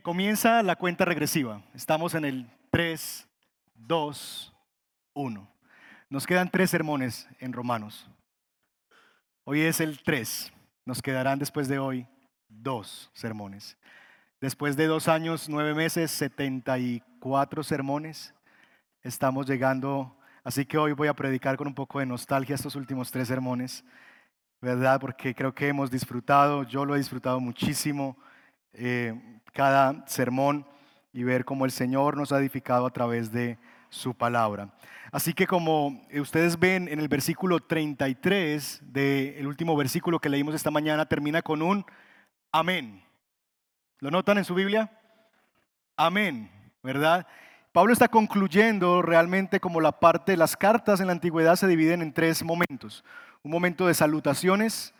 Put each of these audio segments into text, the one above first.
Comienza la cuenta regresiva. Estamos en el 3, 2, 1. Nos quedan tres sermones en Romanos. Hoy es el 3. Nos quedarán después de hoy dos sermones. Después de dos años, nueve meses, 74 sermones, estamos llegando. Así que hoy voy a predicar con un poco de nostalgia estos últimos tres sermones, ¿verdad? Porque creo que hemos disfrutado, yo lo he disfrutado muchísimo, eh, cada sermón y ver cómo el Señor nos ha edificado a través de su palabra. Así que como ustedes ven en el versículo 33 del último versículo que leímos esta mañana, termina con un amén. ¿Lo notan en su Biblia? Amén, ¿verdad? Pablo está concluyendo realmente como la parte, las cartas en la antigüedad se dividen en tres momentos. Un momento de salutaciones,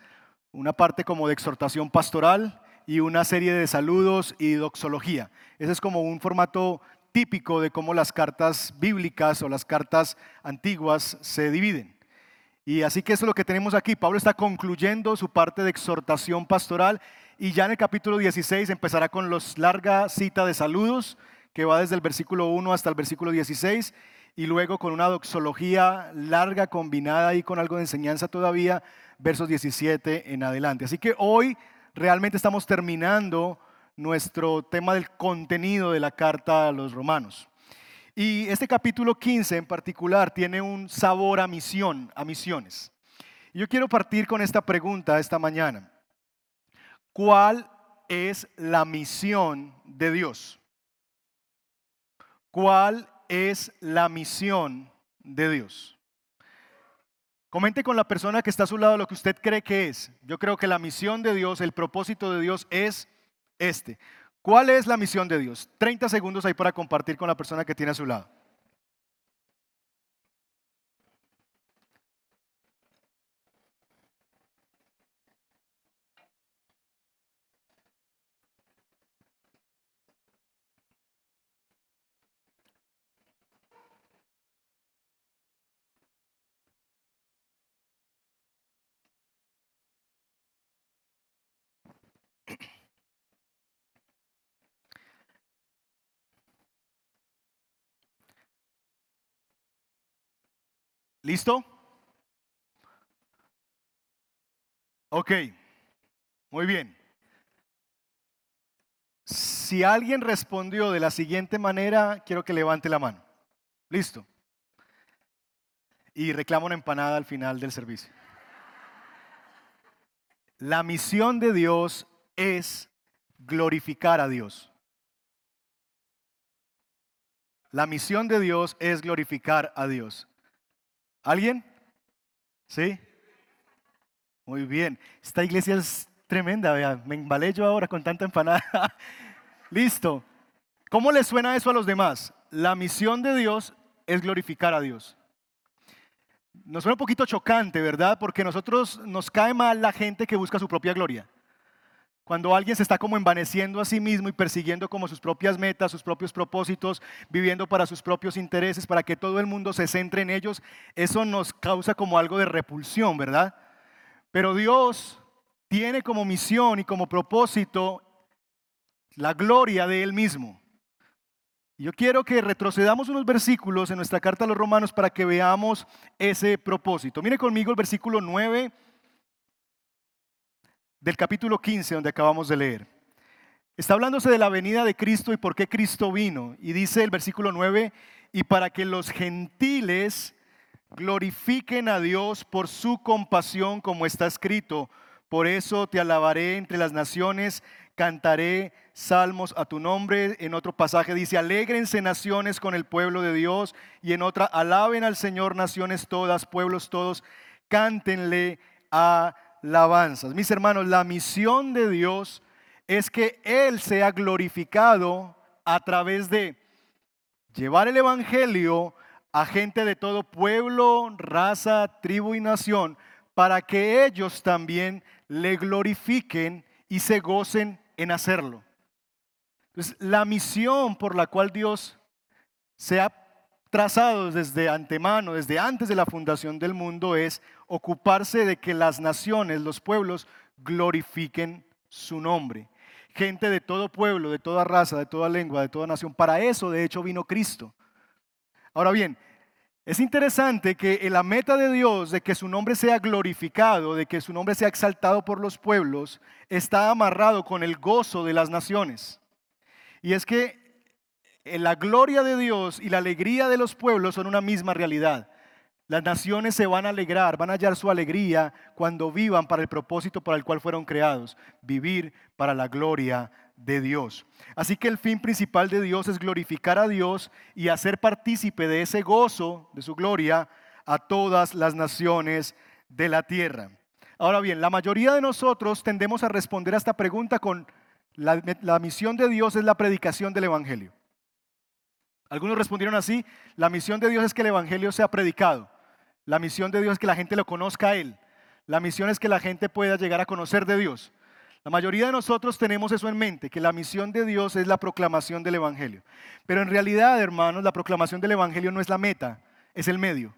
una parte como de exhortación pastoral y una serie de saludos y doxología. Ese es como un formato típico de cómo las cartas bíblicas o las cartas antiguas se dividen. Y así que eso es lo que tenemos aquí. Pablo está concluyendo su parte de exhortación pastoral y ya en el capítulo 16 empezará con la larga cita de saludos que va desde el versículo 1 hasta el versículo 16 y luego con una doxología larga combinada y con algo de enseñanza todavía, versos 17 en adelante. Así que hoy realmente estamos terminando nuestro tema del contenido de la carta a los romanos. Y este capítulo 15 en particular tiene un sabor a misión, a misiones. yo quiero partir con esta pregunta esta mañana. ¿Cuál es la misión de Dios? ¿Cuál es la misión de Dios? Comente con la persona que está a su lado lo que usted cree que es. Yo creo que la misión de Dios, el propósito de Dios es este. ¿Cuál es la misión de Dios? 30 segundos ahí para compartir con la persona que tiene a su lado. ¿Listo? Ok, muy bien. Si alguien respondió de la siguiente manera, quiero que levante la mano. Listo. Y reclamo una empanada al final del servicio. La misión de Dios es glorificar a Dios. La misión de Dios es glorificar a Dios. ¿Alguien? ¿Sí? Muy bien. Esta iglesia es tremenda, vea. Me embalé yo ahora con tanta empanada. Listo. ¿Cómo le suena eso a los demás? La misión de Dios es glorificar a Dios. Nos suena un poquito chocante, ¿verdad? Porque nosotros nos cae mal la gente que busca su propia gloria. Cuando alguien se está como envaneciendo a sí mismo y persiguiendo como sus propias metas, sus propios propósitos, viviendo para sus propios intereses, para que todo el mundo se centre en ellos, eso nos causa como algo de repulsión, ¿verdad? Pero Dios tiene como misión y como propósito la gloria de Él mismo. Yo quiero que retrocedamos unos versículos en nuestra carta a los romanos para que veamos ese propósito. Mire conmigo el versículo 9 del capítulo 15 donde acabamos de leer. Está hablándose de la venida de Cristo y por qué Cristo vino. Y dice el versículo 9, y para que los gentiles glorifiquen a Dios por su compasión, como está escrito. Por eso te alabaré entre las naciones, cantaré salmos a tu nombre. En otro pasaje dice, alégrense naciones con el pueblo de Dios. Y en otra, alaben al Señor naciones todas, pueblos todos, cántenle a alabanzas. Mis hermanos, la misión de Dios es que Él sea glorificado a través de llevar el Evangelio a gente de todo pueblo, raza, tribu y nación, para que ellos también le glorifiquen y se gocen en hacerlo. Entonces, la misión por la cual Dios se ha trazado desde antemano, desde antes de la fundación del mundo, es ocuparse de que las naciones, los pueblos, glorifiquen su nombre. gente de todo pueblo, de toda raza, de toda lengua, de toda nación. Para eso, de hecho, vino Cristo. Ahora bien, es interesante que la meta de Dios de que su nombre sea glorificado, de que su nombre sea exaltado por los pueblos, está amarrado con el gozo de las naciones. Y es que la gloria de Dios y la alegría de los pueblos son una misma realidad. Las naciones se van a alegrar, van a hallar su alegría cuando vivan para el propósito para el cual fueron creados, vivir para la gloria de Dios. Así que el fin principal de Dios es glorificar a Dios y hacer partícipe de ese gozo, de su gloria, a todas las naciones de la tierra. Ahora bien, la mayoría de nosotros tendemos a responder a esta pregunta con la, la misión de Dios es la predicación del Evangelio. Algunos respondieron así, la misión de Dios es que el Evangelio sea predicado. La misión de Dios es que la gente lo conozca a Él. La misión es que la gente pueda llegar a conocer de Dios. La mayoría de nosotros tenemos eso en mente, que la misión de Dios es la proclamación del Evangelio. Pero en realidad, hermanos, la proclamación del Evangelio no es la meta, es el medio.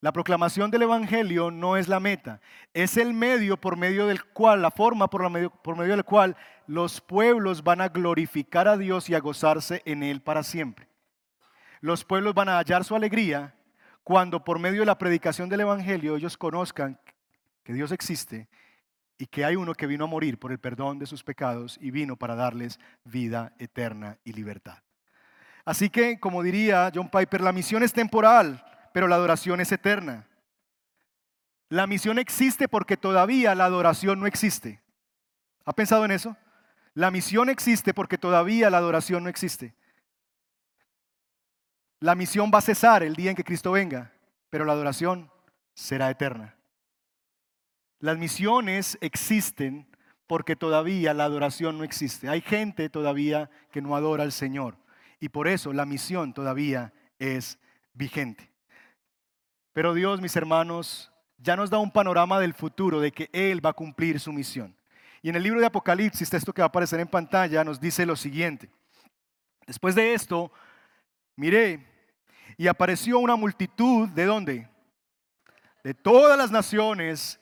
La proclamación del Evangelio no es la meta, es el medio por medio del cual, la forma por, medio, medio del cual los pueblos van a glorificar a Dios y a gozarse en Él para siempre. Los pueblos van a hallar su alegría cuando por medio de la predicación del Evangelio ellos conozcan que Dios existe y que hay uno que vino a morir por el perdón de sus pecados y vino para darles vida eterna y libertad. Así que, como diría John Piper, la misión es temporal, pero la adoración es eterna. La misión existe porque todavía la adoración no existe. ¿Ha pensado en eso? La misión existe porque todavía la adoración no existe. La misión va a cesar el día en que Cristo venga, pero la adoración será eterna. Las misiones existen porque todavía la adoración no existe. Hay gente todavía que no adora al Señor y por eso la misión todavía es vigente. Pero Dios, mis hermanos, ya nos da un panorama del futuro de que Él va a cumplir su misión. Y en el libro de Apocalipsis, texto que va a aparecer en pantalla, nos dice lo siguiente. Después de esto, miré y apareció una multitud de dónde? De todas las naciones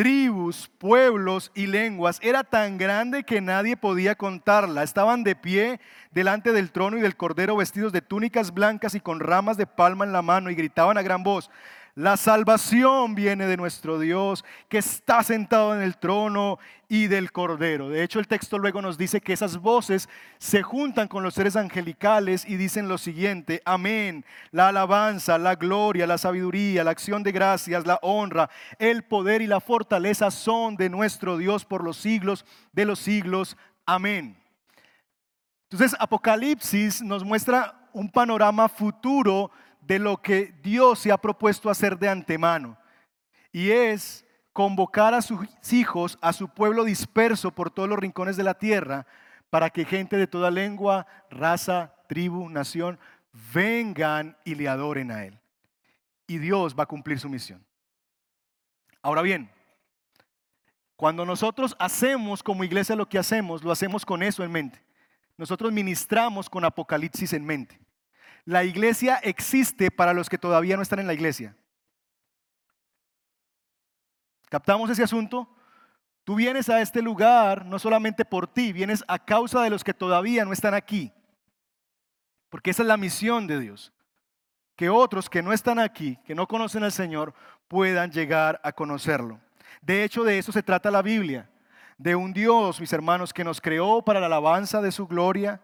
tribus, pueblos y lenguas era tan grande que nadie podía contarla. Estaban de pie delante del trono y del cordero vestidos de túnicas blancas y con ramas de palma en la mano y gritaban a gran voz, la salvación viene de nuestro Dios, que está sentado en el trono y del Cordero. De hecho, el texto luego nos dice que esas voces se juntan con los seres angelicales y dicen lo siguiente, amén, la alabanza, la gloria, la sabiduría, la acción de gracias, la honra, el poder y la fortaleza son de nuestro Dios por los siglos de los siglos. Amén. Entonces, Apocalipsis nos muestra un panorama futuro de lo que Dios se ha propuesto hacer de antemano. Y es convocar a sus hijos, a su pueblo disperso por todos los rincones de la tierra, para que gente de toda lengua, raza, tribu, nación, vengan y le adoren a Él. Y Dios va a cumplir su misión. Ahora bien, cuando nosotros hacemos como iglesia lo que hacemos, lo hacemos con eso en mente. Nosotros ministramos con Apocalipsis en mente. La iglesia existe para los que todavía no están en la iglesia. ¿Captamos ese asunto? Tú vienes a este lugar no solamente por ti, vienes a causa de los que todavía no están aquí. Porque esa es la misión de Dios. Que otros que no están aquí, que no conocen al Señor, puedan llegar a conocerlo. De hecho, de eso se trata la Biblia. De un Dios, mis hermanos, que nos creó para la alabanza de su gloria,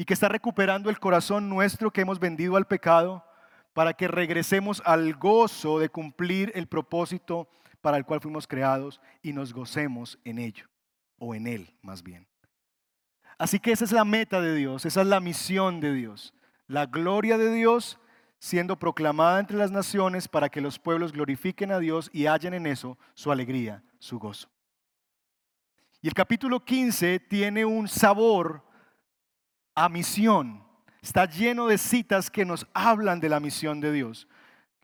y que está recuperando el corazón nuestro que hemos vendido al pecado para que regresemos al gozo de cumplir el propósito para el cual fuimos creados y nos gocemos en ello, o en él más bien. Así que esa es la meta de Dios, esa es la misión de Dios, la gloria de Dios siendo proclamada entre las naciones para que los pueblos glorifiquen a Dios y hallen en eso su alegría, su gozo. Y el capítulo 15 tiene un sabor a misión. Está lleno de citas que nos hablan de la misión de Dios.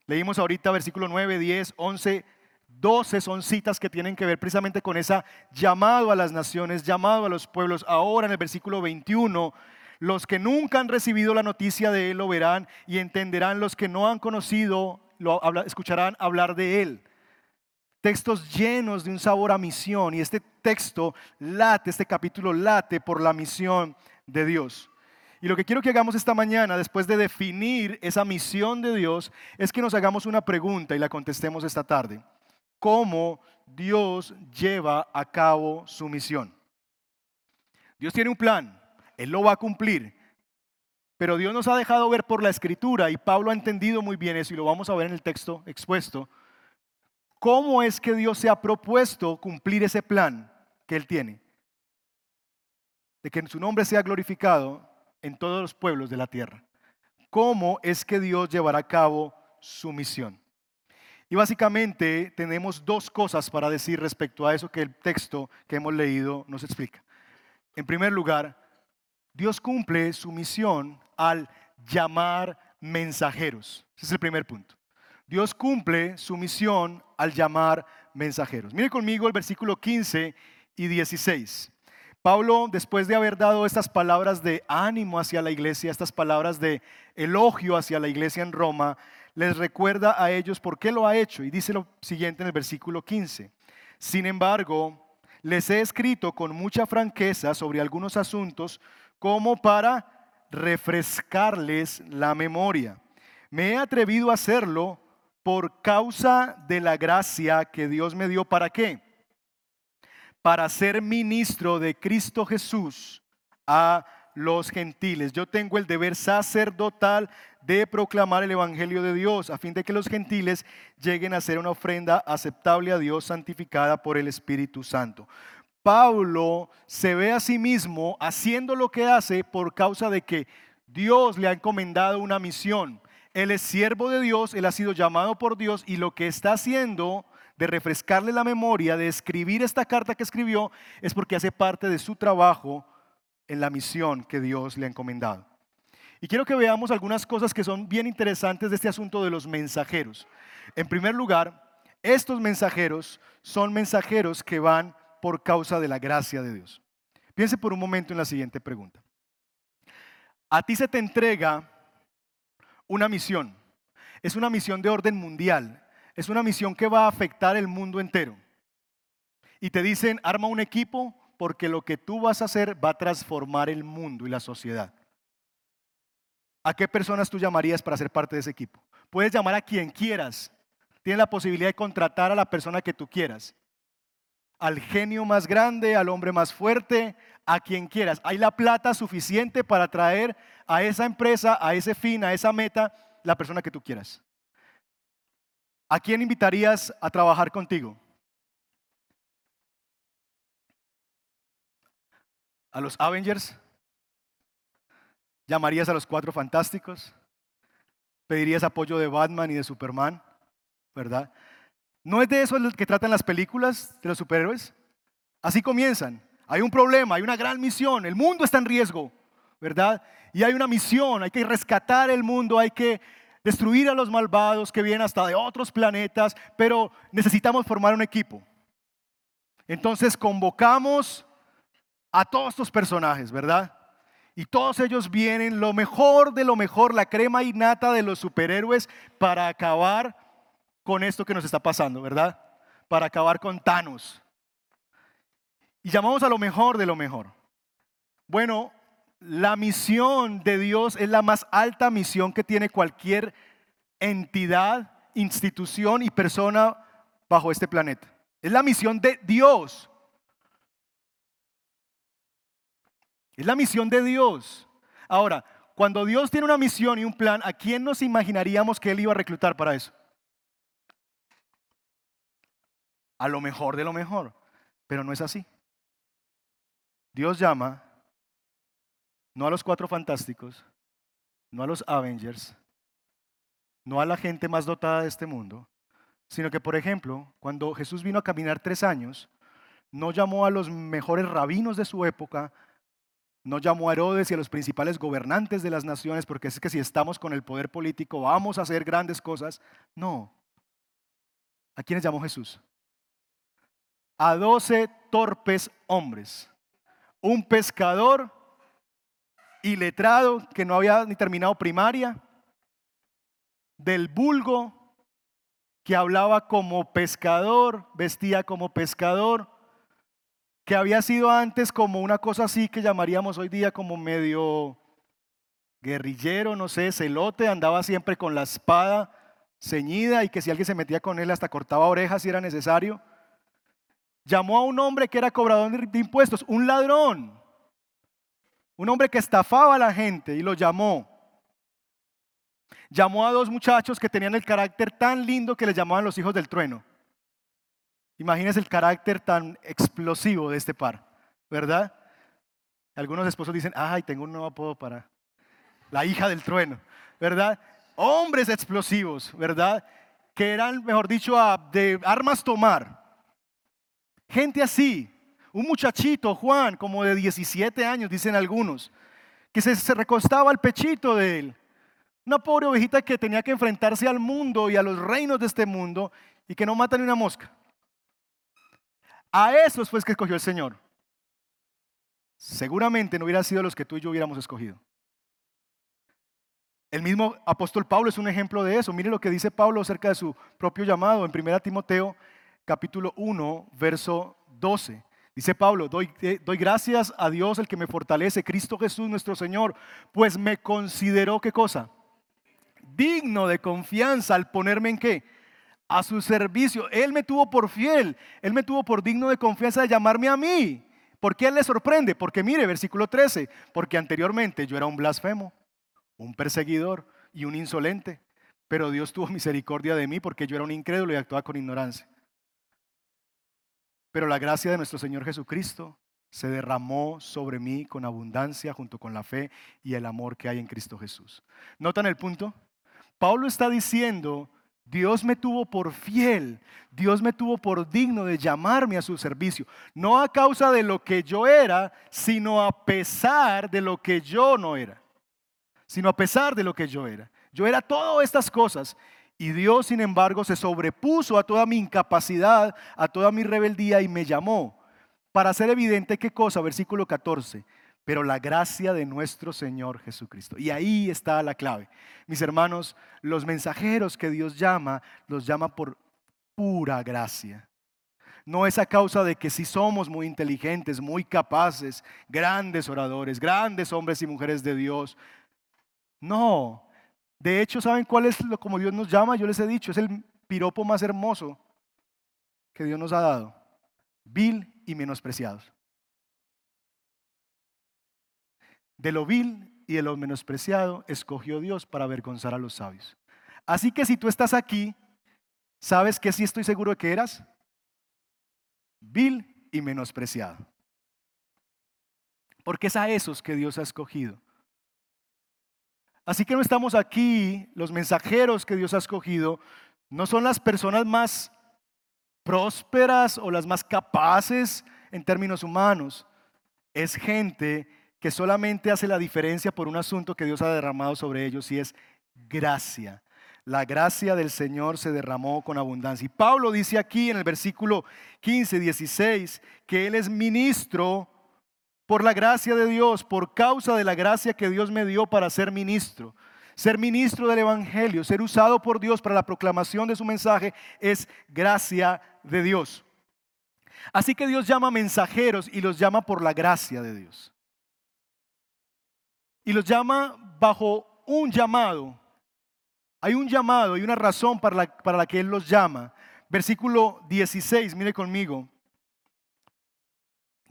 Leímos ahorita versículo 9, 10, 11, 12 son citas que tienen que ver precisamente con esa llamado a las naciones, llamado a los pueblos. Ahora en el versículo 21, los que nunca han recibido la noticia de Él lo verán y entenderán, los que no han conocido, lo escucharán hablar de Él. textos llenos de un sabor a misión y este texto late, este capítulo late por la misión de Dios. Y lo que quiero que hagamos esta mañana, después de definir esa misión de Dios, es que nos hagamos una pregunta y la contestemos esta tarde. ¿Cómo Dios lleva a cabo su misión? Dios tiene un plan, Él lo va a cumplir, pero Dios nos ha dejado ver por la escritura y Pablo ha entendido muy bien eso y lo vamos a ver en el texto expuesto ¿Cómo es que Dios se ha propuesto cumplir ese plan que Él tiene? De que su nombre sea glorificado en todos los pueblos de la tierra. ¿Cómo es que Dios llevará a cabo su misión? Y básicamente tenemos dos cosas para decir respecto a eso que el texto que hemos leído nos explica. En primer lugar, Dios cumple su misión al llamar mensajeros. Ese es el primer punto. Dios cumple su misión al llamar mensajeros. Mire conmigo el versículo 15 y 16. Pablo, después de haber dado estas palabras de ánimo hacia la iglesia, estas palabras de elogio hacia la iglesia en Roma, les recuerda a ellos por qué lo ha hecho y dice lo siguiente en el versículo 15. Sin embargo, les he escrito con mucha franqueza sobre algunos asuntos como para refrescarles la memoria. Me he atrevido a hacerlo por causa de la gracia que Dios me dio, ¿para qué? Para ser ministro de Cristo Jesús a los gentiles. Yo tengo el deber sacerdotal de proclamar el Evangelio de Dios, a fin de que los gentiles lleguen a ser una ofrenda aceptable a Dios, santificada por el Espíritu Santo. Pablo se ve a sí mismo haciendo lo que hace por causa de que Dios le ha encomendado una misión. Él es siervo de Dios, él ha sido llamado por Dios y lo que está haciendo de refrescarle la memoria, de escribir esta carta que escribió, es porque hace parte de su trabajo en la misión que Dios le ha encomendado. Y quiero que veamos algunas cosas que son bien interesantes de este asunto de los mensajeros. En primer lugar, estos mensajeros son mensajeros que van por causa de la gracia de Dios. Piense por un momento en la siguiente pregunta. A ti se te entrega una misión. Es una misión de orden mundial. Es una misión que va a afectar el mundo entero. Y te dicen, arma un equipo porque lo que tú vas a hacer va a transformar el mundo y la sociedad. ¿A qué personas tú llamarías para ser parte de ese equipo? Puedes llamar a quien quieras. Tienes la posibilidad de contratar a la persona que tú quieras. Al genio más grande, al hombre más fuerte, a quien quieras. Hay la plata suficiente para traer a esa empresa, a ese fin, a esa meta, la persona que tú quieras. ¿A quién invitarías a trabajar contigo? ¿A los Avengers? ¿Llamarías a los cuatro fantásticos? ¿Pedirías apoyo de Batman y de Superman? ¿Verdad? ¿No es de eso que tratan las películas de los superhéroes? Así comienzan. Hay un problema, hay una gran misión, el mundo está en riesgo, ¿verdad? Y hay una misión, hay que rescatar el mundo, hay que destruir a los malvados que vienen hasta de otros planetas, pero necesitamos formar un equipo. Entonces convocamos a todos estos personajes, ¿verdad? Y todos ellos vienen, lo mejor de lo mejor, la crema innata de los superhéroes para acabar con esto que nos está pasando, ¿verdad? Para acabar con Thanos, y llamamos a lo mejor de lo mejor. Bueno, la misión de Dios es la más alta misión que tiene cualquier entidad, institución y persona bajo este planeta. Es la misión de Dios. Es la misión de Dios. Ahora, cuando Dios tiene una misión y un plan, ¿a quién nos imaginaríamos que Él iba a reclutar para eso? A lo mejor de lo mejor. Pero no es así. Dios llama no a los cuatro fantásticos, no a los Avengers, no a la gente más dotada de este mundo, sino que, por ejemplo, cuando Jesús vino a caminar tres años, no llamó a los mejores rabinos de su época, no llamó a Herodes y a los principales gobernantes de las naciones, porque es que si estamos con el poder político vamos a hacer grandes cosas. No. ¿A quiénes llamó Jesús? A doce torpes hombres un pescador iletrado que no había ni terminado primaria, del vulgo, que hablaba como pescador, vestía como pescador, que había sido antes como una cosa así que llamaríamos hoy día como medio guerrillero, no sé, celote, andaba siempre con la espada ceñida y que si alguien se metía con él hasta cortaba orejas si era necesario. Llamó a un hombre que era cobrador de impuestos, un ladrón, un hombre que estafaba a la gente y lo llamó. Llamó a dos muchachos que tenían el carácter tan lindo que les llamaban los hijos del trueno. Imagínense el carácter tan explosivo de este par, ¿verdad? Algunos esposos dicen, ay, tengo un nuevo apodo para la hija del trueno, ¿verdad? Hombres explosivos, ¿verdad? Que eran, mejor dicho, de armas tomar. Gente así, un muchachito, Juan, como de 17 años, dicen algunos, que se, se recostaba al pechito de él. Una pobre ovejita que tenía que enfrentarse al mundo y a los reinos de este mundo y que no mata ni una mosca. A esos fue que escogió el Señor. Seguramente no hubiera sido los que tú y yo hubiéramos escogido. El mismo apóstol Pablo es un ejemplo de eso. Mire lo que dice Pablo acerca de su propio llamado en 1 Timoteo capítulo 1, verso 12. Dice Pablo, doy, eh, doy, gracias a Dios el que me fortalece, Cristo Jesús nuestro Señor, pues me consideró qué cosa? Digno de confianza al ponerme en qué? A su servicio. Él me tuvo por fiel, Él me tuvo por digno de confianza de llamarme a mí. ¿Por qué Él le sorprende? Porque mire, versículo 13, porque anteriormente yo era un blasfemo un perseguidor y un insolente, pero Dios tuvo misericordia de mí porque yo era un incrédulo y actuaba con ignorancia. Pero la gracia de nuestro Señor Jesucristo se derramó sobre mí con abundancia junto con la fe y el amor que hay en Cristo Jesús. ¿Notan el punto? Pablo está diciendo, Dios me tuvo por fiel, Dios me tuvo por digno de llamarme a su servicio, no a causa de lo que yo era, sino a pesar de lo que yo no era sino a pesar de lo que yo era. Yo era todas estas cosas y Dios, sin embargo, se sobrepuso a toda mi incapacidad, a toda mi rebeldía y me llamó para hacer evidente qué cosa, versículo 14, pero la gracia de nuestro Señor Jesucristo. Y ahí está la clave. Mis hermanos, los mensajeros que Dios llama, los llama por pura gracia. No es a causa de que si somos muy inteligentes, muy capaces, grandes oradores, grandes hombres y mujeres de Dios, no. De hecho, ¿saben cuál es lo como Dios nos llama? Yo les he dicho, es el piropo más hermoso que Dios nos ha dado. Vil y menospreciados. De lo vil y de lo menospreciado escogió Dios para avergonzar a los sabios. Así que si tú estás aquí, ¿sabes que sí estoy seguro de que eras? Vil y menospreciado. Porque es a esos que Dios ha escogido. Así que no estamos aquí, los mensajeros que Dios ha escogido, no son las personas más prósperas o las más capaces en términos humanos. Es gente que solamente hace la diferencia por un asunto que Dios ha derramado sobre ellos y es gracia. La gracia del Señor se derramó con abundancia. Y Pablo dice aquí en el versículo 15, 16, que Él es ministro por la gracia de Dios, por causa de la gracia que Dios me dio para ser ministro. Ser ministro del Evangelio, ser usado por Dios para la proclamación de su mensaje es gracia de Dios. Así que Dios llama mensajeros y los llama por la gracia de Dios. Y los llama bajo un llamado. Hay un llamado y una razón para la, para la que Él los llama. Versículo 16, mire conmigo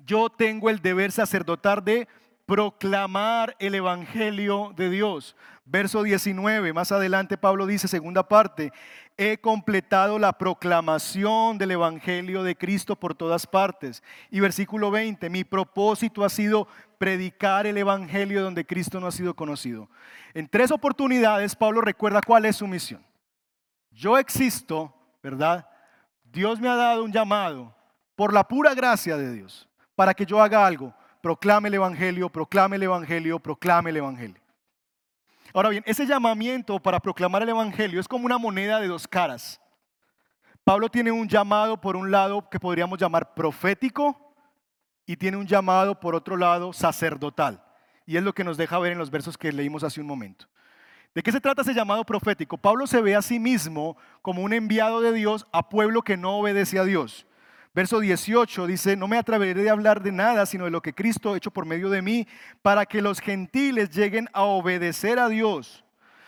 yo tengo el deber sacerdotal de proclamar el Evangelio de Dios. Verso 19, más adelante Pablo dice, segunda parte, he completado la proclamación del Evangelio de Cristo por todas partes. Y versículo 20, mi propósito ha sido predicar el Evangelio donde Cristo no ha sido conocido. En tres oportunidades Pablo recuerda cuál es su misión. Yo existo, ¿verdad? Dios me ha dado un llamado por la pura gracia de Dios para que yo haga algo. Proclame el Evangelio, proclame el Evangelio, proclame el Evangelio. Ahora bien, ese llamamiento para proclamar el Evangelio es como una moneda de dos caras. Pablo tiene un llamado por un lado que podríamos llamar profético y tiene un llamado por otro lado sacerdotal. Y es lo que nos deja ver en los versos que leímos hace un momento. ¿De qué se trata ese llamado profético? Pablo se ve a sí mismo como un enviado de Dios a pueblo que no obedece a Dios. Verso 18 dice, no me atreveré de hablar de nada, sino de lo que Cristo ha hecho por medio de mí, para que los gentiles lleguen a obedecer a Dios.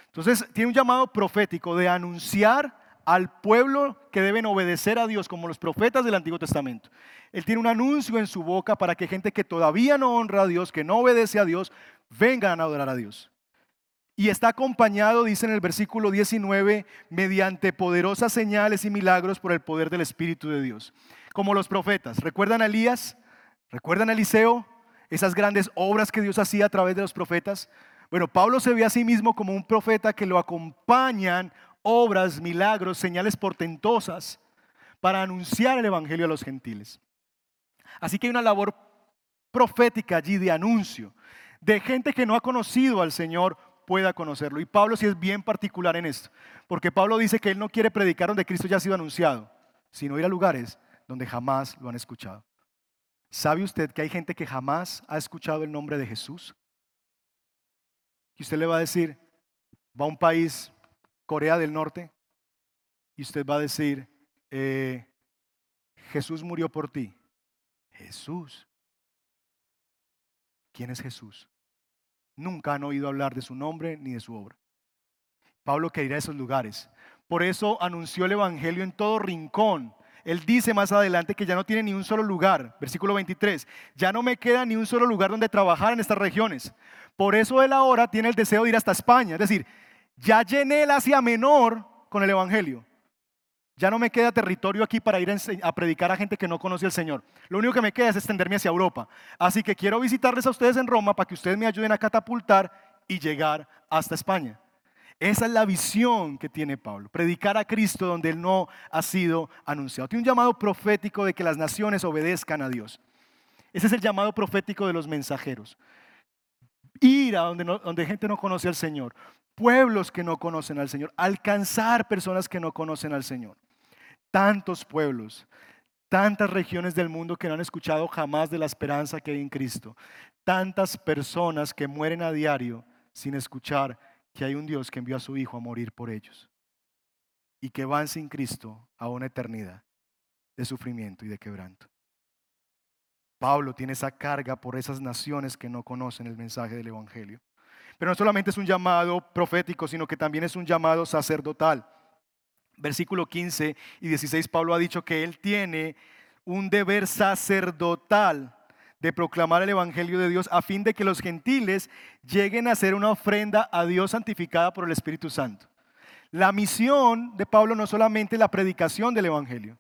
Entonces, tiene un llamado profético de anunciar al pueblo que deben obedecer a Dios, como los profetas del Antiguo Testamento. Él tiene un anuncio en su boca para que gente que todavía no honra a Dios, que no obedece a Dios, vengan a adorar a Dios. Y está acompañado, dice en el versículo 19, mediante poderosas señales y milagros por el poder del Espíritu de Dios. Como los profetas. ¿Recuerdan a Elías? ¿Recuerdan a Eliseo? Esas grandes obras que Dios hacía a través de los profetas. Bueno, Pablo se ve a sí mismo como un profeta que lo acompañan obras, milagros, señales portentosas para anunciar el Evangelio a los gentiles. Así que hay una labor profética allí de anuncio, de gente que no ha conocido al Señor pueda conocerlo. Y Pablo sí es bien particular en esto, porque Pablo dice que él no quiere predicar donde Cristo ya ha sido anunciado, sino ir a lugares donde jamás lo han escuchado. ¿Sabe usted que hay gente que jamás ha escuchado el nombre de Jesús? Y usted le va a decir, va a un país, Corea del Norte, y usted va a decir, eh, Jesús murió por ti. Jesús. ¿Quién es Jesús? nunca han oído hablar de su nombre ni de su obra. Pablo quería esos lugares. Por eso anunció el Evangelio en todo rincón. Él dice más adelante que ya no tiene ni un solo lugar, versículo 23, ya no me queda ni un solo lugar donde trabajar en estas regiones. Por eso él ahora tiene el deseo de ir hasta España. Es decir, ya llené el Asia Menor con el Evangelio. Ya no me queda territorio aquí para ir a, predicar a gente que no conoce al Señor. Lo único que me queda es extenderme hacia Europa. Así que quiero visitarles a ustedes en Roma para que ustedes me ayuden a catapultar y llegar hasta España. Esa es la visión que tiene Pablo, predicar a Cristo donde Él no ha sido anunciado. Tiene un llamado profético de que las naciones obedezcan a Dios. Ese es el llamado profético de los mensajeros. Ir a donde, donde gente no conoce al Señor, pueblos que no conocen al Señor, alcanzar personas que no conocen al Señor tantos pueblos, tantas regiones del mundo que no han escuchado jamás de la esperanza que hay en Cristo, tantas personas que mueren a diario sin escuchar que hay un Dios que envió a su Hijo a morir por ellos y que van sin Cristo a una eternidad de sufrimiento y de quebranto. Pablo tiene esa carga por esas naciones que no conocen el mensaje del Evangelio. Pero no solamente es un llamado profético, sino que también es un llamado sacerdotal versículo 15 y 16, Pablo ha dicho que él tiene un deber sacerdotal de proclamar el Evangelio de Dios a fin de que los gentiles lleguen a hacer una ofrenda a Dios santificada por el Espíritu Santo. La misión de Pablo no solamente la predicación del Evangelio,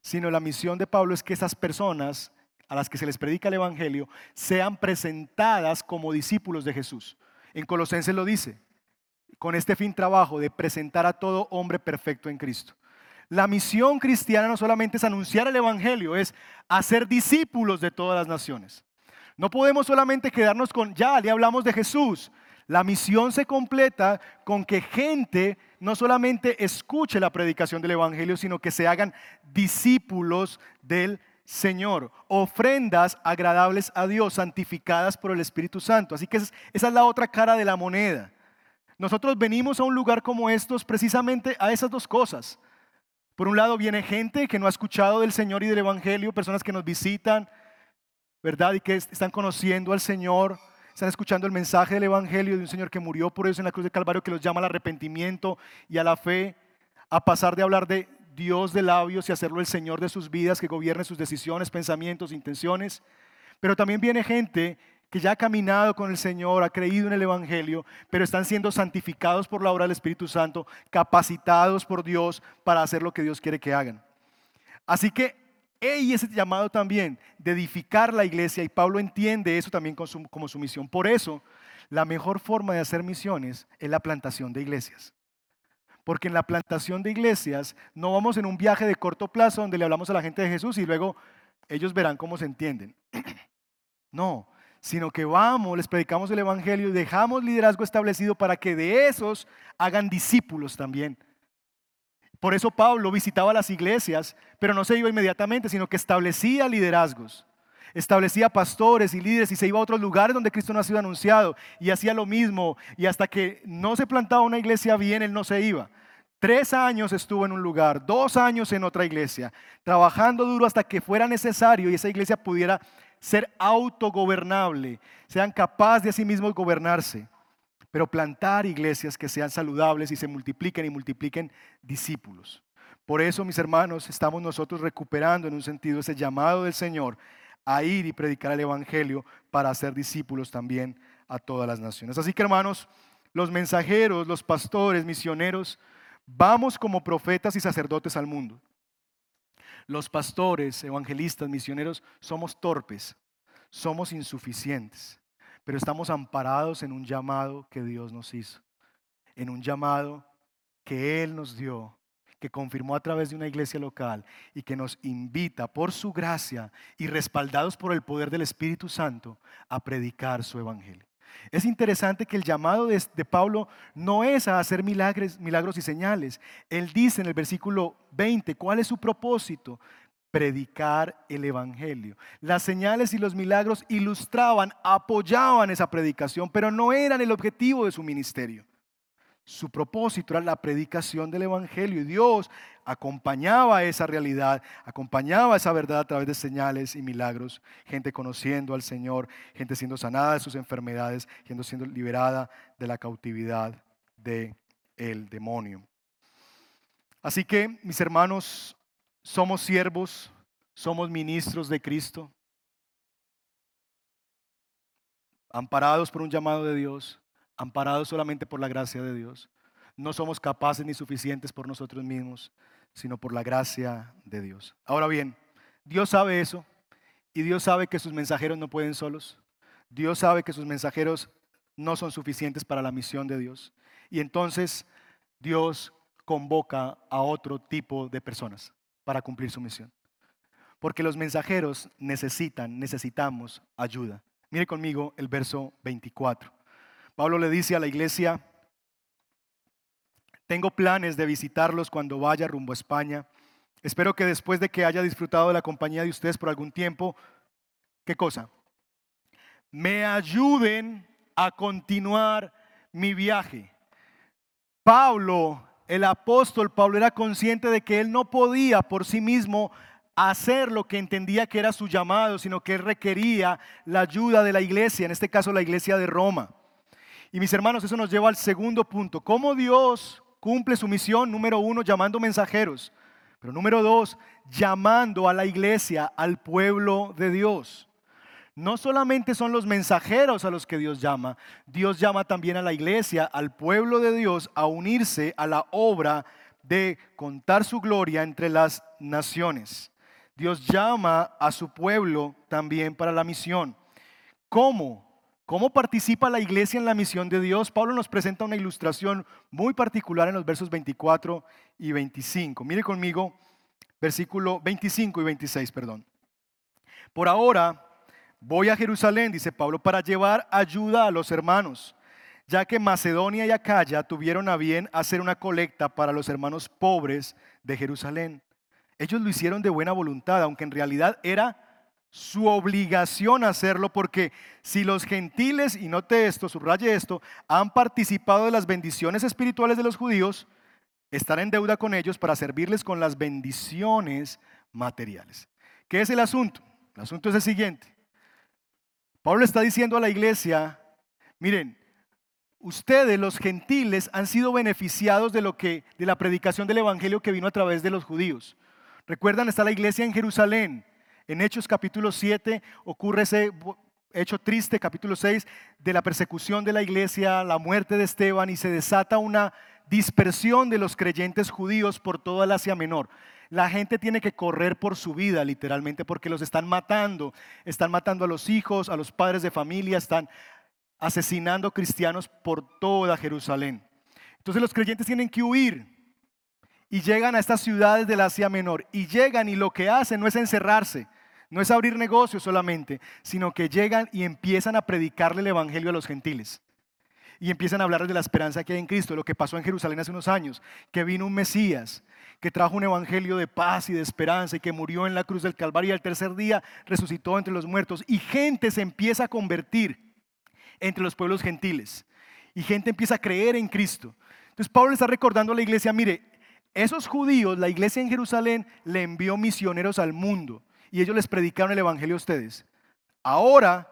sino la misión de Pablo es que esas personas a las que se les predica el Evangelio sean presentadas como discípulos de Jesús. En Colosenses lo dice, con este fin trabajo de presentar a todo hombre perfecto en Cristo. La misión cristiana no solamente es anunciar el Evangelio, es hacer discípulos de todas las naciones. No podemos solamente quedarnos con, ya, le hablamos de Jesús. La misión se completa con que gente no solamente escuche la predicación del Evangelio, sino que se hagan discípulos del Señor, ofrendas agradables a Dios, santificadas por el Espíritu Santo. Así que esa es la otra cara de la moneda. Nosotros venimos a un lugar como estos precisamente a esas dos cosas. Por un lado viene gente que no ha escuchado del Señor y del Evangelio, personas que nos visitan, ¿verdad? Y que están conociendo al Señor, están escuchando el mensaje del Evangelio de un Señor que murió por eso en la cruz de Calvario, que los llama al arrepentimiento y a la fe, a pasar de hablar de Dios de labios y hacerlo el Señor de sus vidas, que gobierne sus decisiones, pensamientos, intenciones. Pero también viene gente que ya ha caminado con el Señor, ha creído en el Evangelio, pero están siendo santificados por la obra del Espíritu Santo, capacitados por Dios para hacer lo que Dios quiere que hagan. Así que hay ese llamado también de edificar la iglesia y Pablo entiende eso también como su misión. Por eso, la mejor forma de hacer misiones es la plantación de iglesias. Porque en la plantación de iglesias no vamos en un viaje de corto plazo donde le hablamos a la gente de Jesús y luego ellos verán cómo se entienden. No, sino que vamos, les predicamos el Evangelio y dejamos liderazgo establecido para que de esos hagan discípulos también. Por eso Pablo visitaba las iglesias, pero no se iba inmediatamente, sino que establecía liderazgos. establecía pastores y líderes y se iba a otros lugares donde Cristo no ha sido anunciado y hacía lo mismo. Y hasta que no se plantaba una iglesia bien, él no se iba. Tres años estuvo en un lugar, dos años en otra iglesia, trabajando duro hasta que fuera necesario y esa iglesia pudiera ser autogobernable, sean capaces de a sí mismos gobernarse, pero plantar iglesias que sean saludables y se multipliquen y multipliquen discípulos. Por eso, mis hermanos, estamos nosotros recuperando en un sentido ese llamado del Señor a ir y predicar el Evangelio para hacer discípulos también a todas las naciones. Así que, hermanos, los mensajeros, los pastores, misioneros, vamos como profetas y sacerdotes al mundo. Los pastores, evangelistas, misioneros, somos torpes, somos insuficientes, pero estamos amparados en un llamado que Dios nos hizo, en un llamado que Él nos dio que confirmó a través de una iglesia local y que nos invita por su gracia y respaldados por el poder del Espíritu Santo a predicar su evangelio. Es interesante que el llamado de, Pablo no es a hacer milagros, milagros y señales. Él dice en el versículo 20, ¿cuál es su propósito? Predicar el Evangelio. Las señales y los milagros ilustraban, apoyaban esa predicación, pero no eran el objetivo de su ministerio. Su propósito era la predicación del Evangelio y Dios acompañaba esa realidad, acompañaba esa verdad a través de señales y milagros, gente conociendo al Señor, gente siendo sanada de sus enfermedades, gente siendo liberada de la cautividad del el demonio. Así que, mis hermanos, somos siervos, somos ministros de Cristo, amparados por un llamado de Dios amparados solamente por la gracia de Dios. No somos capaces ni suficientes por nosotros mismos, sino por la gracia de Dios. Ahora bien, Dios sabe eso y Dios sabe que sus mensajeros no pueden solos. Dios sabe que sus mensajeros no son suficientes para la misión de Dios. Y entonces Dios convoca a otro tipo de personas para cumplir su misión. Porque los mensajeros necesitan, necesitamos ayuda. Mire conmigo el verso 24. Pablo le dice a la iglesia, tengo planes de visitarlos cuando vaya rumbo a España. Espero que después de que haya disfrutado de la compañía de ustedes por algún tiempo, ¿qué cosa? Me ayuden a continuar mi viaje. Pablo, el apóstol Pablo, era consciente de que él no podía por sí mismo hacer lo que entendía que era su llamado, sino que él requería la ayuda de la iglesia, en este caso la iglesia de Roma. Y mis hermanos, eso nos lleva al segundo punto. ¿Cómo Dios cumple su misión? Número uno, llamando mensajeros. Pero número dos, llamando a la iglesia, al pueblo de Dios. No solamente son los mensajeros a los que Dios llama, Dios llama también a la iglesia, al pueblo de Dios, a unirse a la obra de contar su gloria entre las naciones. Dios llama a su pueblo también para la misión. ¿Cómo? ¿Cómo participa la iglesia en la misión de Dios? Pablo nos presenta una ilustración muy particular en los versos 24 y 25. Mire conmigo, versículo 25 y 26, perdón. Por ahora voy a Jerusalén, dice Pablo, para llevar ayuda a los hermanos, ya que Macedonia y Acaya tuvieron a bien hacer una colecta para los hermanos pobres de Jerusalén. Ellos lo hicieron de buena voluntad, aunque en realidad era su obligación hacerlo porque si los gentiles, y note esto, subraye esto, han participado de las bendiciones espirituales de los judíos, están en deuda con ellos para servirles con las bendiciones materiales. ¿Qué es el asunto? El asunto es el siguiente. Pablo está diciendo a la iglesia, miren, ustedes los gentiles han sido beneficiados de lo que de la predicación del evangelio que vino a través de los judíos. Recuerdan, está la iglesia en Jerusalén en Hechos capítulo 7 ocurre ese hecho triste, capítulo 6, de la persecución de la iglesia, la muerte de Esteban y se desata una dispersión de los creyentes judíos por toda el Asia Menor. La gente tiene que correr por su vida, literalmente, porque los están matando. Están matando a los hijos, a los padres de familia, están asesinando cristianos por toda Jerusalén. Entonces los creyentes tienen que huir y llegan a estas ciudades del Asia Menor. Y llegan y lo que hacen no es encerrarse, no es abrir negocios solamente, sino que llegan y empiezan a predicarle el Evangelio a los gentiles. y empiezan a hablar de la esperanza que hay en Cristo, lo que pasó en Jerusalén hace unos años, que vino un Mesías, que trajo un evangelio de paz y de esperanza y que murió en la cruz del Calvario y al tercer día resucitó entre los muertos. Y gente se empieza a convertir entre los pueblos gentiles y gente empieza a creer en Cristo. Entonces Pablo está recordando a la iglesia, mire, esos judíos, la iglesia en Jerusalén le envió misioneros al mundo y ellos les predicaron el evangelio a ustedes. Ahora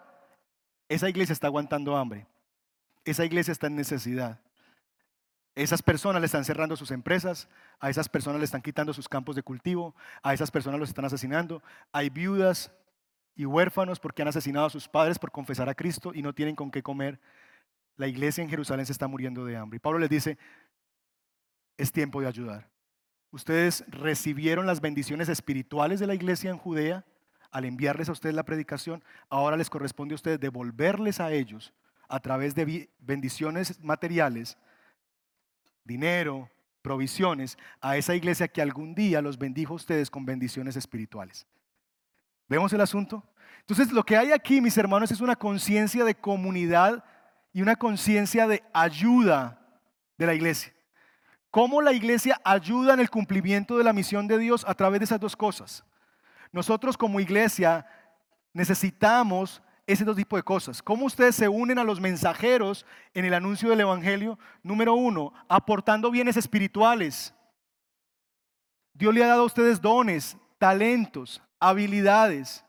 esa iglesia está aguantando hambre. Esa iglesia está en necesidad. Esas personas le están cerrando sus empresas, a esas personas le están quitando sus campos de cultivo, a esas personas los están asesinando. Hay viudas y huérfanos porque han asesinado a sus padres por confesar a Cristo y no tienen con qué comer. La iglesia en Jerusalén se está muriendo de hambre. Y Pablo les dice, es tiempo de ayudar. Ustedes recibieron las bendiciones espirituales de la iglesia en Judea al enviarles a ustedes la predicación. Ahora les corresponde a ustedes devolverles a ellos a través de bendiciones materiales, dinero, provisiones, a esa iglesia que algún día los bendijo a ustedes con bendiciones espirituales. ¿Vemos el asunto? Entonces lo que hay aquí, mis hermanos, es una conciencia de comunidad y una conciencia de ayuda de la iglesia. ¿Cómo la iglesia ayuda en el cumplimiento de la misión de Dios a través de esas dos cosas? Nosotros como iglesia necesitamos ese dos tipos de cosas. ¿Cómo ustedes se unen a los mensajeros en el anuncio del Evangelio? Número uno, aportando bienes espirituales. Dios le ha dado a ustedes dones, talentos, habilidades.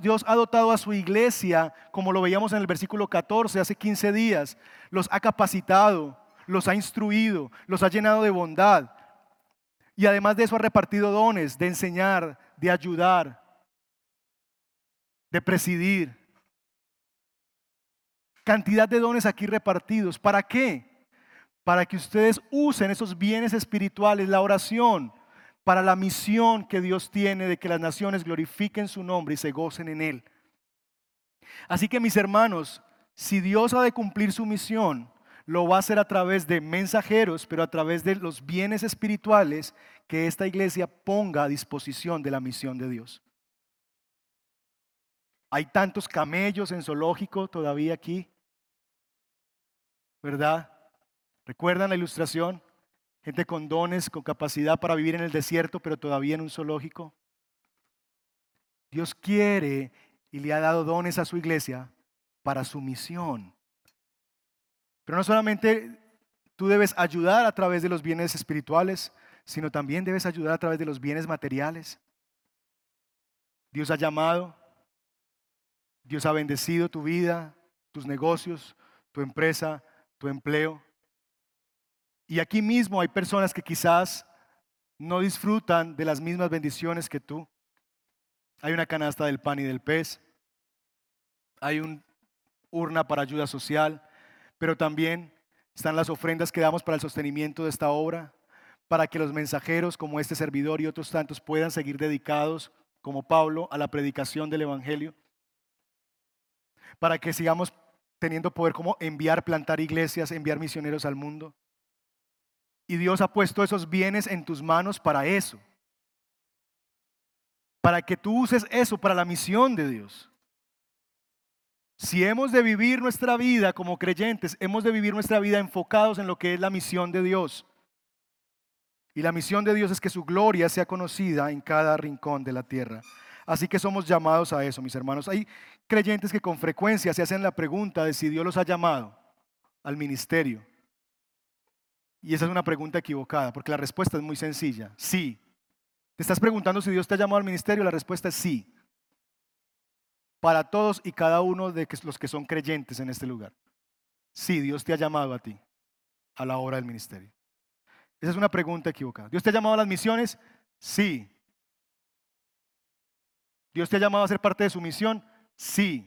Dios ha dotado a su iglesia, como lo veíamos en el versículo 14, hace 15 días, los ha capacitado, los ha instruido, los ha llenado de bondad. Y además de eso ha repartido dones de enseñar, de ayudar, de presidir. Cantidad de dones aquí repartidos. ¿Para qué? Para que ustedes usen esos bienes espirituales, la oración, para la misión que Dios tiene de que las naciones glorifiquen su nombre y se gocen en Él. Así que mis hermanos, si Dios ha de cumplir su misión, lo va a hacer a través de mensajeros, pero a través de los bienes espirituales que esta iglesia ponga a disposición de la misión de Dios. Hay tantos camellos en zoológico todavía aquí, ¿verdad? ¿Recuerdan la ilustración? Gente con dones, con capacidad para vivir en el desierto, pero todavía en un zoológico. Dios quiere y le ha dado dones a su iglesia para su misión. Pero no solamente tú debes ayudar a través de los bienes espirituales, sino también debes ayudar a través de los bienes materiales. Dios ha llamado, Dios ha bendecido tu vida, tus negocios, tu empresa, tu empleo. Y aquí mismo hay personas que quizás no disfrutan de las mismas bendiciones que tú. Hay una canasta del pan y del pez. Hay un urna para ayuda social pero también están las ofrendas que damos para el sostenimiento de esta obra, para que los mensajeros como este servidor y otros tantos puedan seguir dedicados, como Pablo, a la predicación del Evangelio, para que sigamos teniendo poder como enviar, plantar iglesias, enviar misioneros al mundo. Y Dios ha puesto esos bienes en tus manos para eso, para que tú uses eso para la misión de Dios. Si hemos de vivir nuestra vida como creyentes, hemos de vivir nuestra vida enfocados en lo que es la misión de Dios. Y la misión de Dios es que su gloria sea conocida en cada rincón de la tierra. Así que somos llamados a eso, mis hermanos. Hay creyentes que con frecuencia se hacen la pregunta de si Dios los ha llamado al ministerio. Y esa es una pregunta equivocada, porque la respuesta es muy sencilla. Sí. ¿Te estás preguntando si Dios te ha llamado al ministerio? La respuesta es sí para todos y cada uno de los que son creyentes en este lugar. Sí, Dios te ha llamado a ti a la hora del ministerio. Esa es una pregunta equivocada. ¿Dios te ha llamado a las misiones? Sí. ¿Dios te ha llamado a ser parte de su misión? Sí.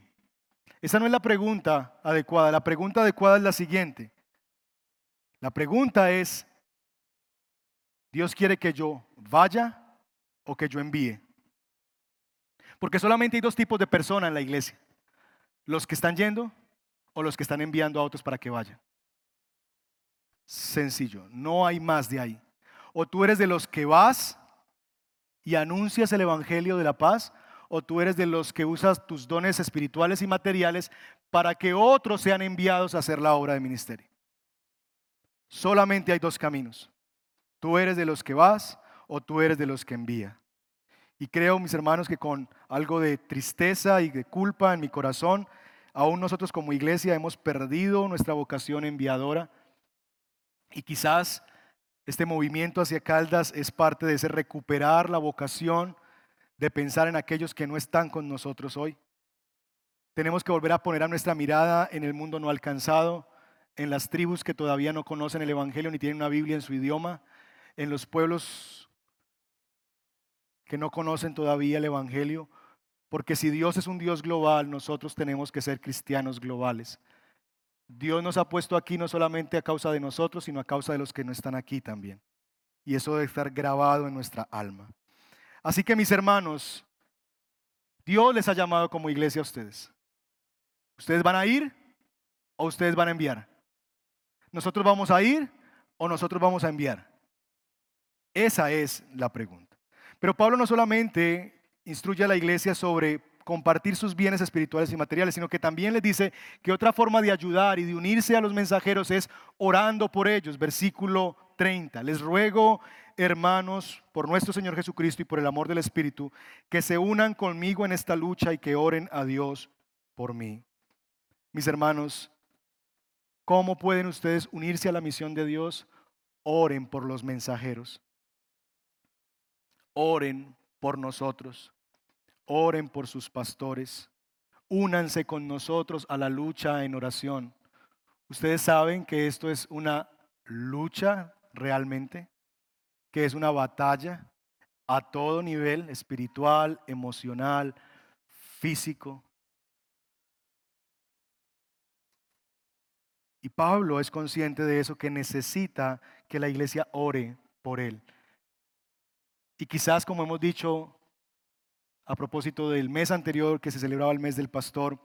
Esa no es la pregunta adecuada. La pregunta adecuada es la siguiente. La pregunta es, ¿Dios quiere que yo vaya o que yo envíe? Porque solamente hay dos tipos de personas en la iglesia. Los que están yendo o los que están enviando a otros para que vayan. Sencillo, no hay más de ahí. O tú eres de los que vas y anuncias el Evangelio de la paz, o tú eres de los que usas tus dones espirituales y materiales para que otros sean enviados a hacer la obra de ministerio. Solamente hay dos caminos. Tú eres de los que vas o tú eres de los que envía. Y creo, mis hermanos, que con algo de tristeza y de culpa en mi corazón, aún nosotros como iglesia hemos perdido nuestra vocación enviadora. Y quizás este movimiento hacia Caldas es parte de ese recuperar la vocación de pensar en aquellos que no están con nosotros hoy. Tenemos que volver a poner a nuestra mirada en el mundo no alcanzado, en las tribus que todavía no conocen el Evangelio ni tienen una Biblia en su idioma, en los pueblos que no conocen todavía el Evangelio, porque si Dios es un Dios global, nosotros tenemos que ser cristianos globales. Dios nos ha puesto aquí no solamente a causa de nosotros, sino a causa de los que no están aquí también. Y eso debe estar grabado en nuestra alma. Así que mis hermanos, Dios les ha llamado como iglesia a ustedes. ¿Ustedes van a ir o ustedes van a enviar? ¿Nosotros vamos a ir o nosotros vamos a enviar? Esa es la pregunta. Pero Pablo no solamente instruye a la iglesia sobre compartir sus bienes espirituales y materiales, sino que también les dice que otra forma de ayudar y de unirse a los mensajeros es orando por ellos. Versículo 30. Les ruego, hermanos, por nuestro Señor Jesucristo y por el amor del Espíritu, que se unan conmigo en esta lucha y que oren a Dios por mí. Mis hermanos, ¿cómo pueden ustedes unirse a la misión de Dios? Oren por los mensajeros. Oren por nosotros. Oren por sus pastores. Únanse con nosotros a la lucha en oración. Ustedes saben que esto es una lucha realmente, que es una batalla a todo nivel, espiritual, emocional, físico. Y Pablo es consciente de eso, que necesita que la iglesia ore por él. Y quizás, como hemos dicho a propósito del mes anterior que se celebraba el mes del pastor,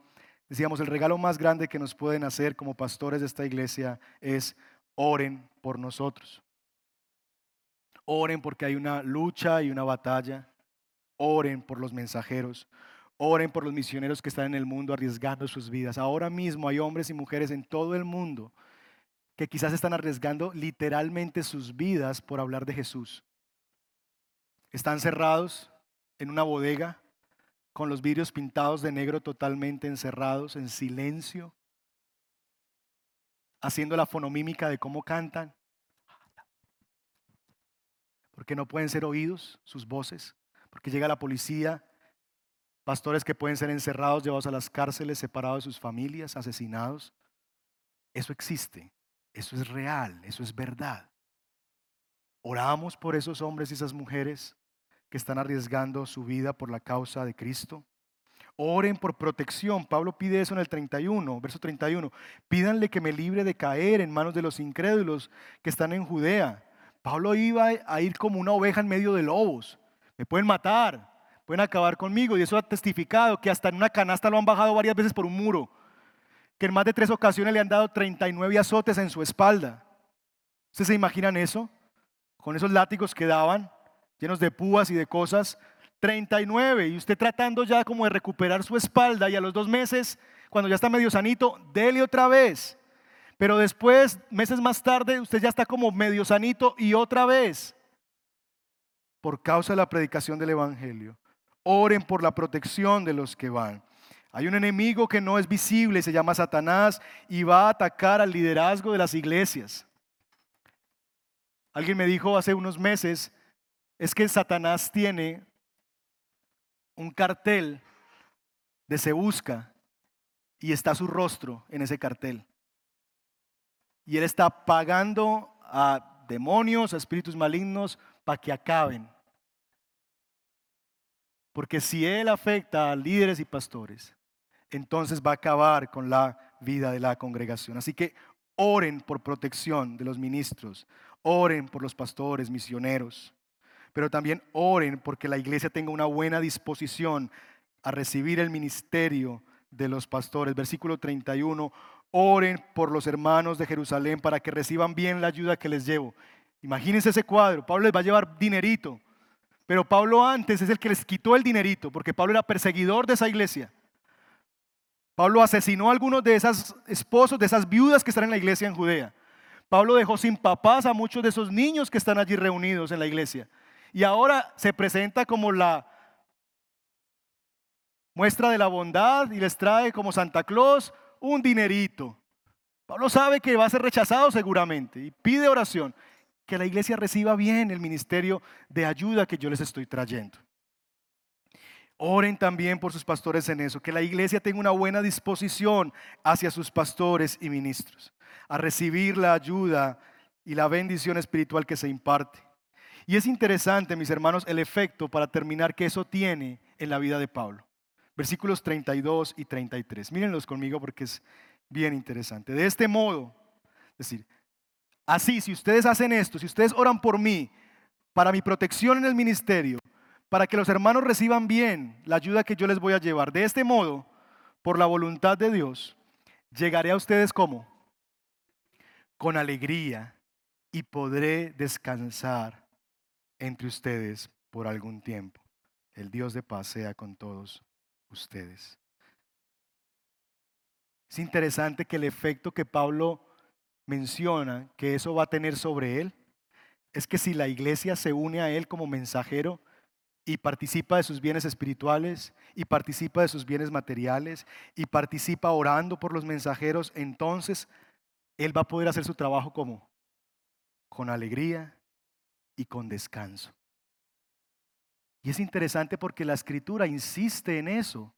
decíamos, el regalo más grande que nos pueden hacer como pastores de esta iglesia es oren por nosotros. Oren porque hay una lucha y una batalla. Oren por los mensajeros. Oren por los misioneros que están en el mundo arriesgando sus vidas. Ahora mismo hay hombres y mujeres en todo el mundo que quizás están arriesgando literalmente sus vidas por hablar de Jesús. Están cerrados en una bodega con los vidrios pintados de negro totalmente encerrados, en silencio, haciendo la fonomímica de cómo cantan, porque no pueden ser oídos sus voces, porque llega la policía, pastores que pueden ser encerrados, llevados a las cárceles, separados de sus familias, asesinados. Eso existe, eso es real, eso es verdad. Oramos por esos hombres y esas mujeres que están arriesgando su vida por la causa de Cristo. Oren por protección. Pablo pide eso en el 31, verso 31. Pídanle que me libre de caer en manos de los incrédulos que están en Judea. Pablo iba a ir como una oveja en medio de lobos. Me pueden matar, pueden acabar conmigo. Y eso ha testificado que hasta en una canasta lo han bajado varias veces por un muro. Que en más de tres ocasiones le han dado 39 azotes en su espalda. ¿Ustedes se imaginan eso? Con esos látigos que daban llenos de púas y de cosas. 39 y usted tratando ya como de recuperar su espalda y a los dos meses, cuando ya está medio sanito, dele otra vez. Pero después, meses más tarde, usted ya está como medio sanito y otra vez. Por causa de la predicación del Evangelio. Oren por la protección de los que van. Hay un enemigo que no es visible, se llama Satanás, y va a atacar al liderazgo de las iglesias. Alguien me dijo hace unos meses es que Satanás tiene un cartel de se busca y está su rostro en ese cartel. Y él está pagando a demonios, a espíritus malignos, para que acaben. Porque si él afecta a líderes y pastores, entonces va a acabar con la vida de la congregación. Así que oren por protección de los ministros, oren por los pastores, misioneros pero también oren porque la iglesia tenga una buena disposición a recibir el ministerio de los pastores. Versículo 31, oren por los hermanos de Jerusalén para que reciban bien la ayuda que les llevo. Imagínense ese cuadro, Pablo les va a llevar dinerito Pero Pablo antes es el que les quitó el dinerito, porque Pablo era perseguidor de esa iglesia. Pablo asesinó a algunos de esos esposos, de esas viudas que están en la iglesia en Judea. Pablo dejó sin papás a muchos de esos niños que están allí reunidos en la iglesia. Y ahora se presenta como la muestra de la bondad y les trae como Santa Claus un dinerito. Pablo sabe que va a ser rechazado seguramente y pide oración, que la iglesia reciba bien el ministerio de ayuda que yo les estoy trayendo. Oren también por sus pastores en eso, que la iglesia tenga una buena disposición hacia sus pastores y ministros, a recibir la ayuda y la bendición espiritual que se imparte. Y es interesante, mis hermanos, el efecto para terminar que eso tiene en la vida de Pablo. Versículos 32 y 33. Mírenlos conmigo porque es bien interesante. De este modo, es decir, así, si ustedes hacen esto, si ustedes oran por mí, para mi protección en el ministerio, para que los hermanos reciban bien la ayuda que yo les voy a llevar. De este modo, por la voluntad de Dios, llegaré a ustedes como con alegría y podré descansar entre ustedes por algún tiempo. El Dios de paz sea con todos ustedes. Es interesante que el efecto que Pablo menciona que eso va a tener sobre él es que si la iglesia se une a él como mensajero, y participa de sus bienes espirituales y participa de sus bienes materiales y participa orando por los mensajeros, entonces él va a poder hacer su trabajo como con alegría y con descanso. Y es interesante porque la escritura insiste en eso.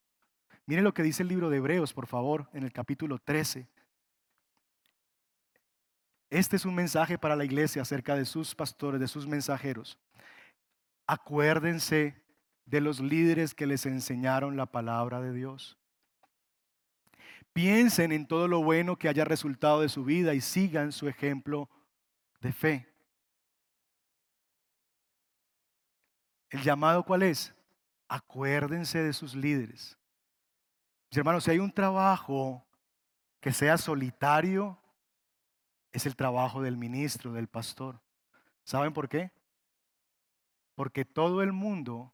Miren lo que dice el libro de Hebreos, por favor, en el capítulo 13. Este es un mensaje para la iglesia acerca de sus pastores, de sus mensajeros. Acuérdense de los líderes que les enseñaron la palabra de Dios. Piensen en todo lo bueno que haya resultado de su vida y sigan su ejemplo de fe. ¿El llamado cuál es? Acuérdense de sus líderes. Mis hermanos, si hay un trabajo que sea solitario, es el trabajo del ministro, del pastor. ¿Saben por qué? Porque todo el mundo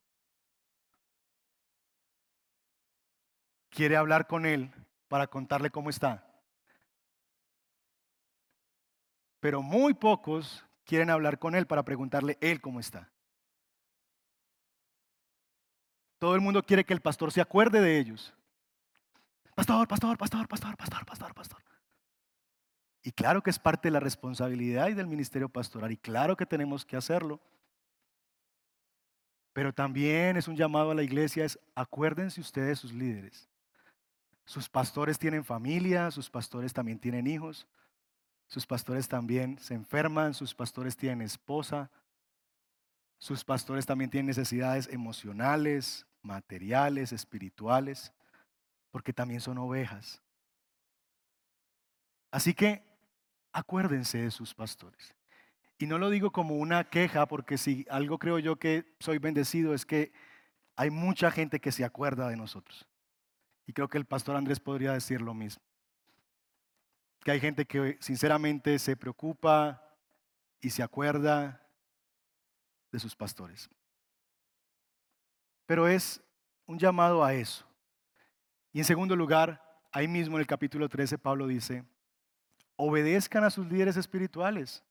quiere hablar con él para contarle cómo está. Pero muy pocos quieren hablar con él para preguntarle él cómo está. Todo el mundo quiere que el pastor se acuerde de ellos. Pastor, pastor, pastor, pastor, pastor, pastor, pastor. Y claro que es parte de la responsabilidad y del ministerio pastoral y claro que tenemos que hacerlo. Pero también es un llamado a la iglesia, es acuérdense ustedes sus líderes. Sus pastores tienen familia, sus pastores también tienen hijos, sus pastores también se enferman, sus pastores tienen esposa, sus pastores también tienen necesidades emocionales, materiales, espirituales, porque también son ovejas. Así que acuérdense de sus pastores. Y no lo digo como una queja, porque si algo creo yo que soy bendecido es que hay mucha gente que se acuerda de nosotros. Y creo que el pastor Andrés podría decir lo mismo. Que hay gente que sinceramente se preocupa y se acuerda de sus pastores. Pero es un llamado a eso. Y en segundo lugar, ahí mismo en el capítulo 13, Pablo dice, obedezcan a sus líderes espirituales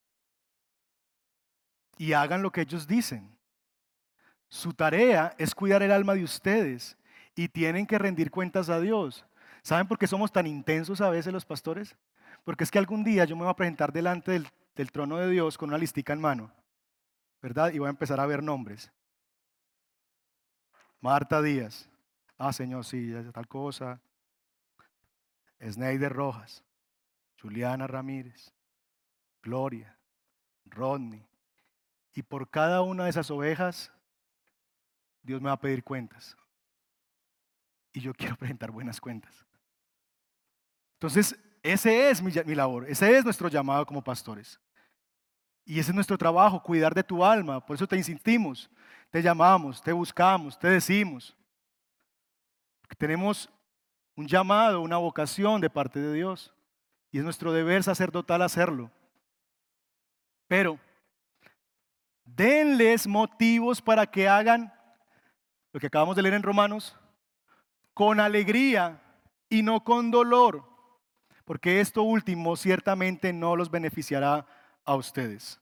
y hagan lo que ellos dicen. Su tarea es cuidar el alma de ustedes y tienen que rendir cuentas a Dios. ¿Saben por qué somos tan intensos a veces los pastores? Porque es que algún día yo me voy a presentar delante del, trono de Dios con una listica en mano, ¿verdad? Y voy a empezar a ver nombres. Marta Díaz. Ah, Señor, sí, tal cosa. Sneider Rojas. Juliana Ramírez. Gloria. Rodney. Y por cada una de esas ovejas, Dios me va a pedir cuentas. Y yo quiero presentar buenas cuentas. Entonces, ese es mi, labor, ese es nuestro llamado como pastores. Y ese es nuestro trabajo, cuidar de tu alma. Por eso te insistimos, te llamamos, te buscamos, te decimos. tenemos un llamado, una vocación de parte de Dios. Y es nuestro deber sacerdotal hacerlo. Pero denles motivos para que hagan lo que acabamos de leer en Romanos, con alegría y no con dolor, porque esto último ciertamente no los beneficiará a ustedes.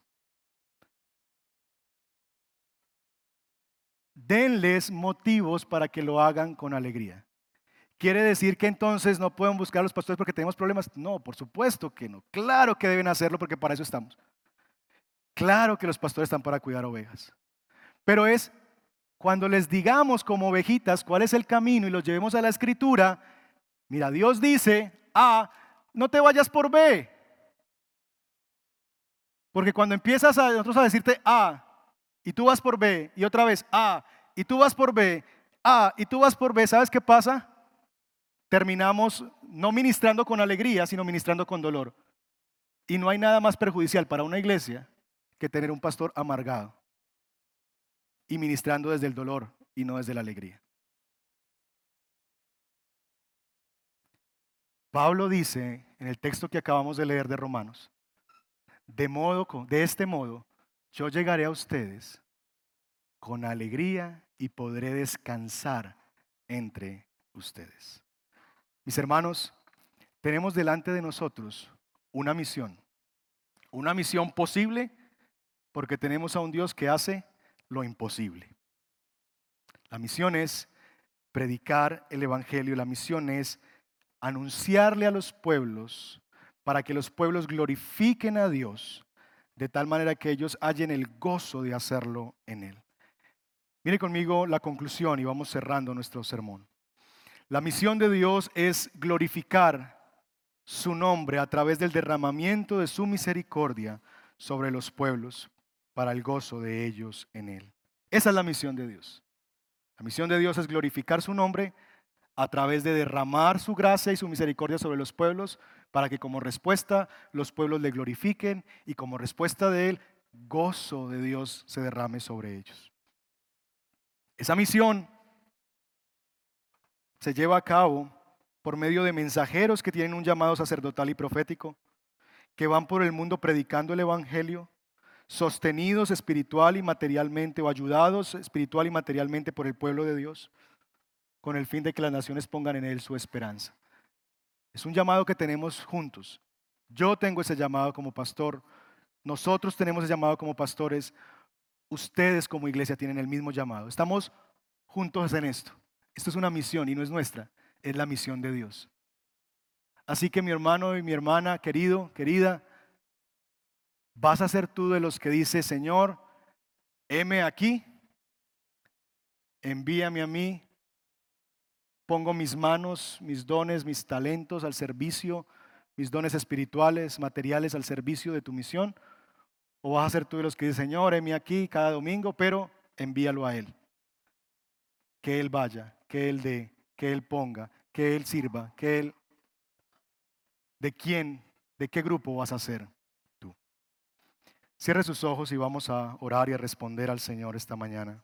Denles motivos para que lo hagan con alegría. ¿Quiere decir que entonces no pueden buscar a los pastores porque tenemos problemas? No, por supuesto que no. Claro que deben hacerlo porque para eso estamos. Claro que los pastores están para cuidar ovejas. Pero es cuando les digamos como ovejitas cuál es el camino y los llevemos a la escritura, mira, Dios dice, A, no te vayas por B. Porque cuando empiezas a nosotros a decirte A y tú vas por B y otra vez A y tú vas por B, A y tú vas por B, ¿sabes qué pasa? Terminamos no ministrando con alegría, sino ministrando con dolor. Y no hay nada más perjudicial para una iglesia que tener un pastor amargado y ministrando desde el dolor y no desde la alegría. Pablo dice en el texto que acabamos de leer de Romanos, de modo de este modo yo llegaré a ustedes con alegría y podré descansar entre ustedes. Mis hermanos, tenemos delante de nosotros una misión, una misión posible porque tenemos a un Dios que hace lo imposible. La misión es predicar el Evangelio, la misión es anunciarle a los pueblos para que los pueblos glorifiquen a Dios de tal manera que ellos hallen el gozo de hacerlo en Él. Mire conmigo la conclusión y vamos cerrando nuestro sermón. La misión de Dios es glorificar su nombre a través del derramamiento de su misericordia sobre los pueblos para el gozo de ellos en Él. Esa es la misión de Dios. La misión de Dios es glorificar su nombre a través de derramar su gracia y su misericordia sobre los pueblos para que como respuesta los pueblos le glorifiquen y como respuesta de Él, gozo de Dios se derrame sobre ellos. Esa misión se lleva a cabo por medio de mensajeros que tienen un llamado sacerdotal y profético, que van por el mundo predicando el Evangelio, sostenidos espiritual y materialmente o ayudados espiritual y materialmente por el pueblo de Dios, con el fin de que las naciones pongan en Él su esperanza. Es un llamado que tenemos juntos. Yo tengo ese llamado como pastor, nosotros tenemos ese llamado como pastores, ustedes como iglesia tienen el mismo llamado. Estamos juntos en esto. Esto es una misión y no es nuestra, es la misión de Dios. Así que mi hermano y mi hermana, querido, querida, ¿Vas a ser tú de los que dice, Señor, heme aquí, envíame a mí, pongo mis manos, mis dones, mis talentos al servicio, mis dones espirituales, materiales al servicio de tu misión? ¿O vas a ser tú de los que dice, Señor, heme aquí cada domingo, pero envíalo a Él? Que Él vaya, que Él dé, que Él ponga, que Él sirva, que Él... ¿De quién, de qué grupo vas a ser? Cierre sus ojos y vamos a orar y a responder al Señor esta mañana.